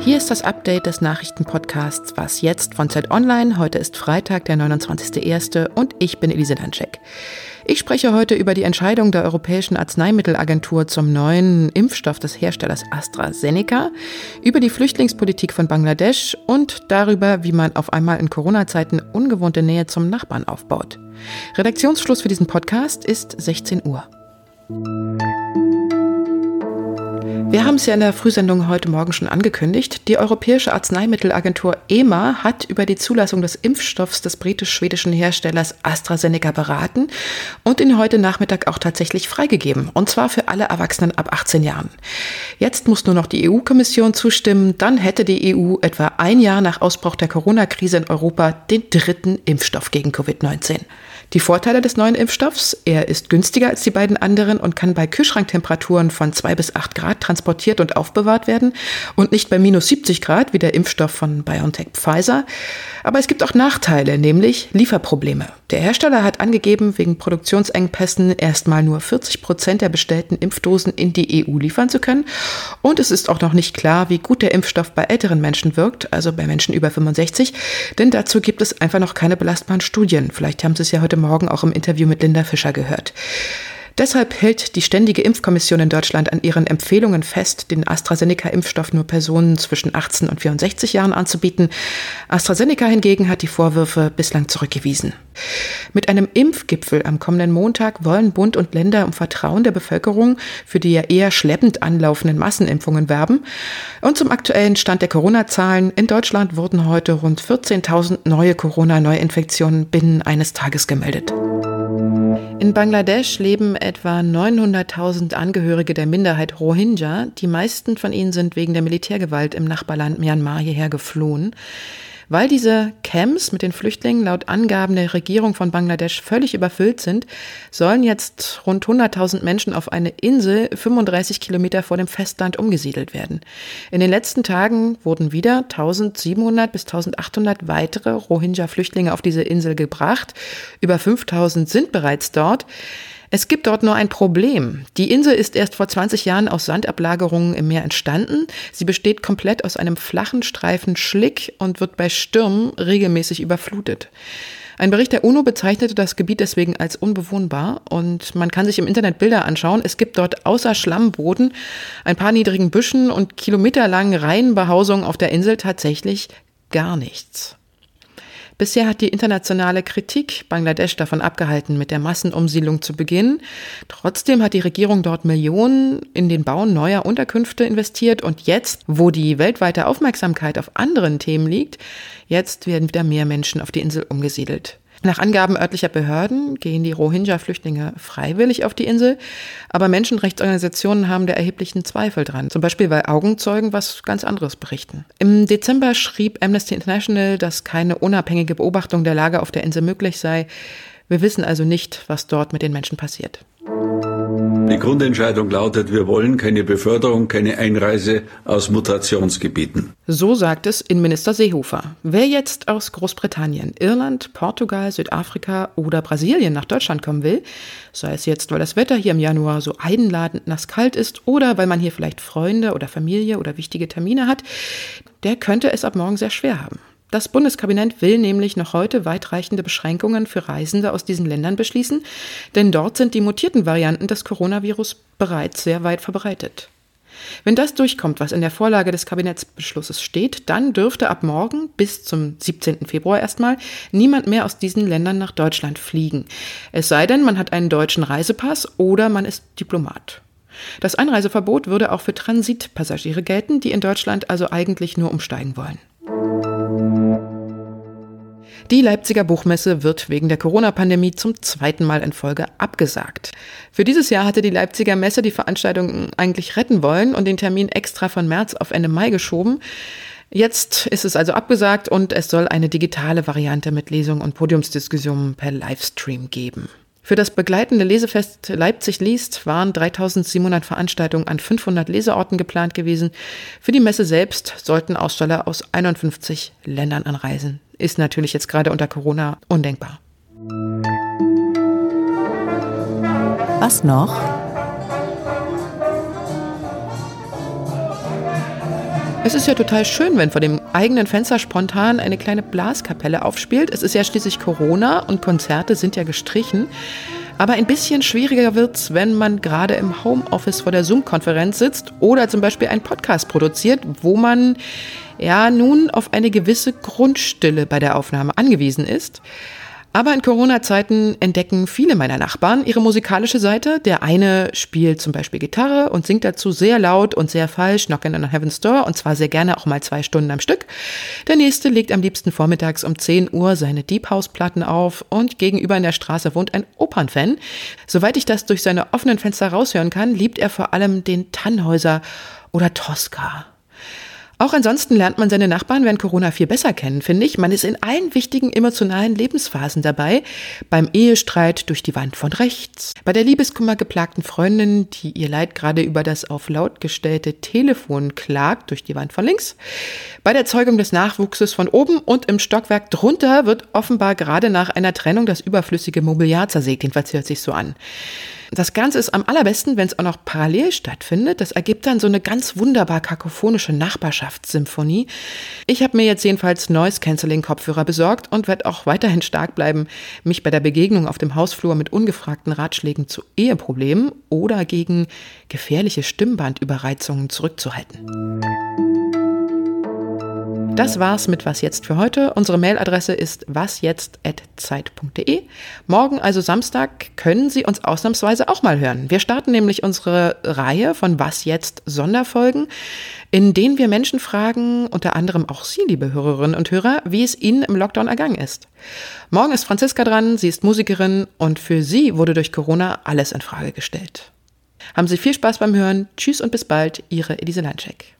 Hier ist das Update des Nachrichtenpodcasts Was jetzt von Zeit Online. Heute ist Freitag, der 29.01. und ich bin Elise Landscheck. Ich spreche heute über die Entscheidung der Europäischen Arzneimittelagentur zum neuen Impfstoff des Herstellers AstraZeneca, über die Flüchtlingspolitik von Bangladesch und darüber, wie man auf einmal in Corona-Zeiten ungewohnte Nähe zum Nachbarn aufbaut. Redaktionsschluss für diesen Podcast ist 16 Uhr. Wir haben es ja in der Frühsendung heute Morgen schon angekündigt. Die Europäische Arzneimittelagentur EMA hat über die Zulassung des Impfstoffs des britisch-schwedischen Herstellers AstraZeneca beraten und ihn heute Nachmittag auch tatsächlich freigegeben. Und zwar für alle Erwachsenen ab 18 Jahren. Jetzt muss nur noch die EU-Kommission zustimmen. Dann hätte die EU etwa ein Jahr nach Ausbruch der Corona-Krise in Europa den dritten Impfstoff gegen Covid-19. Die Vorteile des neuen Impfstoffs, er ist günstiger als die beiden anderen und kann bei Kühlschranktemperaturen von zwei bis acht Grad transportiert und aufbewahrt werden und nicht bei minus 70 Grad wie der Impfstoff von BioNTech Pfizer. Aber es gibt auch Nachteile, nämlich Lieferprobleme. Der Hersteller hat angegeben, wegen Produktionsengpässen erstmal nur 40 Prozent der bestellten Impfdosen in die EU liefern zu können. Und es ist auch noch nicht klar, wie gut der Impfstoff bei älteren Menschen wirkt, also bei Menschen über 65, denn dazu gibt es einfach noch keine belastbaren Studien. Vielleicht haben Sie es ja heute Morgen auch im Interview mit Linda Fischer gehört. Deshalb hält die Ständige Impfkommission in Deutschland an ihren Empfehlungen fest, den AstraZeneca-Impfstoff nur Personen zwischen 18 und 64 Jahren anzubieten. AstraZeneca hingegen hat die Vorwürfe bislang zurückgewiesen. Mit einem Impfgipfel am kommenden Montag wollen Bund und Länder um Vertrauen der Bevölkerung für die ja eher schleppend anlaufenden Massenimpfungen werben. Und zum aktuellen Stand der Corona-Zahlen. In Deutschland wurden heute rund 14.000 neue Corona-Neuinfektionen binnen eines Tages gemeldet. In Bangladesch leben etwa 900.000 Angehörige der Minderheit Rohingya. Die meisten von ihnen sind wegen der Militärgewalt im Nachbarland Myanmar hierher geflohen. Weil diese Camps mit den Flüchtlingen laut Angaben der Regierung von Bangladesch völlig überfüllt sind, sollen jetzt rund 100.000 Menschen auf eine Insel 35 Kilometer vor dem Festland umgesiedelt werden. In den letzten Tagen wurden wieder 1700 bis 1800 weitere Rohingya-Flüchtlinge auf diese Insel gebracht. Über 5000 sind bereits dort. Es gibt dort nur ein Problem. Die Insel ist erst vor 20 Jahren aus Sandablagerungen im Meer entstanden. Sie besteht komplett aus einem flachen Streifen Schlick und wird bei Stürmen regelmäßig überflutet. Ein Bericht der UNO bezeichnete das Gebiet deswegen als unbewohnbar und man kann sich im Internet Bilder anschauen. Es gibt dort außer Schlammboden, ein paar niedrigen Büschen und kilometerlangen Reihenbehausungen auf der Insel tatsächlich gar nichts. Bisher hat die internationale Kritik Bangladesch davon abgehalten, mit der Massenumsiedlung zu beginnen. Trotzdem hat die Regierung dort Millionen in den Bau neuer Unterkünfte investiert und jetzt, wo die weltweite Aufmerksamkeit auf anderen Themen liegt, jetzt werden wieder mehr Menschen auf die Insel umgesiedelt. Nach Angaben örtlicher Behörden gehen die Rohingya-Flüchtlinge freiwillig auf die Insel, aber Menschenrechtsorganisationen haben da erheblichen Zweifel dran, zum Beispiel weil Augenzeugen was ganz anderes berichten. Im Dezember schrieb Amnesty International, dass keine unabhängige Beobachtung der Lage auf der Insel möglich sei. Wir wissen also nicht, was dort mit den Menschen passiert. Die Grundentscheidung lautet, wir wollen keine Beförderung, keine Einreise aus Mutationsgebieten. So sagt es Innenminister Seehofer. Wer jetzt aus Großbritannien, Irland, Portugal, Südafrika oder Brasilien nach Deutschland kommen will, sei es jetzt, weil das Wetter hier im Januar so einladend nass kalt ist oder weil man hier vielleicht Freunde oder Familie oder wichtige Termine hat, der könnte es ab morgen sehr schwer haben. Das Bundeskabinett will nämlich noch heute weitreichende Beschränkungen für Reisende aus diesen Ländern beschließen, denn dort sind die mutierten Varianten des Coronavirus bereits sehr weit verbreitet. Wenn das durchkommt, was in der Vorlage des Kabinettsbeschlusses steht, dann dürfte ab morgen bis zum 17. Februar erstmal niemand mehr aus diesen Ländern nach Deutschland fliegen. Es sei denn, man hat einen deutschen Reisepass oder man ist Diplomat. Das Einreiseverbot würde auch für Transitpassagiere gelten, die in Deutschland also eigentlich nur umsteigen wollen. Die Leipziger Buchmesse wird wegen der Corona-Pandemie zum zweiten Mal in Folge abgesagt. Für dieses Jahr hatte die Leipziger Messe die Veranstaltung eigentlich retten wollen und den Termin extra von März auf Ende Mai geschoben. Jetzt ist es also abgesagt und es soll eine digitale Variante mit Lesung und Podiumsdiskussionen per Livestream geben. Für das begleitende Lesefest Leipzig liest waren 3700 Veranstaltungen an 500 Leseorten geplant gewesen. Für die Messe selbst sollten Aussteller aus 51 Ländern anreisen. Ist natürlich jetzt gerade unter Corona undenkbar. Was noch? Es ist ja total schön, wenn vor dem eigenen Fenster spontan eine kleine Blaskapelle aufspielt. Es ist ja schließlich Corona und Konzerte sind ja gestrichen. Aber ein bisschen schwieriger wird's, wenn man gerade im Homeoffice vor der Zoom-Konferenz sitzt oder zum Beispiel einen Podcast produziert, wo man ja nun auf eine gewisse Grundstille bei der Aufnahme angewiesen ist. Aber in Corona-Zeiten entdecken viele meiner Nachbarn ihre musikalische Seite. Der eine spielt zum Beispiel Gitarre und singt dazu sehr laut und sehr falsch Knockin' on Heaven's Door und zwar sehr gerne auch mal zwei Stunden am Stück. Der nächste legt am liebsten vormittags um 10 Uhr seine Deep House-Platten auf und gegenüber in der Straße wohnt ein Opernfan. Soweit ich das durch seine offenen Fenster raushören kann, liebt er vor allem den Tannhäuser oder Tosca. Auch ansonsten lernt man seine Nachbarn während Corona viel besser kennen, finde ich. Man ist in allen wichtigen emotionalen Lebensphasen dabei. Beim Ehestreit durch die Wand von rechts, bei der Liebeskummer geplagten Freundin, die ihr Leid gerade über das auf laut gestellte Telefon klagt durch die Wand von links, bei der Zeugung des Nachwuchses von oben und im Stockwerk drunter wird offenbar gerade nach einer Trennung das überflüssige Mobiliar zersägt. Jedenfalls hört sich so an. Das Ganze ist am allerbesten, wenn es auch noch parallel stattfindet. Das ergibt dann so eine ganz wunderbar kakophonische Nachbarschaftssymphonie. Ich habe mir jetzt jedenfalls Noise Cancelling Kopfhörer besorgt und werde auch weiterhin stark bleiben, mich bei der Begegnung auf dem Hausflur mit ungefragten Ratschlägen zu Eheproblemen oder gegen gefährliche Stimmbandüberreizungen zurückzuhalten. Das war's mit Was jetzt für heute. Unsere Mailadresse ist wasjetzt.zeit.de. Morgen, also Samstag, können Sie uns ausnahmsweise auch mal hören. Wir starten nämlich unsere Reihe von Was jetzt Sonderfolgen, in denen wir Menschen fragen, unter anderem auch Sie, liebe Hörerinnen und Hörer, wie es Ihnen im Lockdown ergangen ist. Morgen ist Franziska dran, sie ist Musikerin und für sie wurde durch Corona alles in Frage gestellt. Haben Sie viel Spaß beim Hören. Tschüss und bis bald, Ihre Elise Landscheck.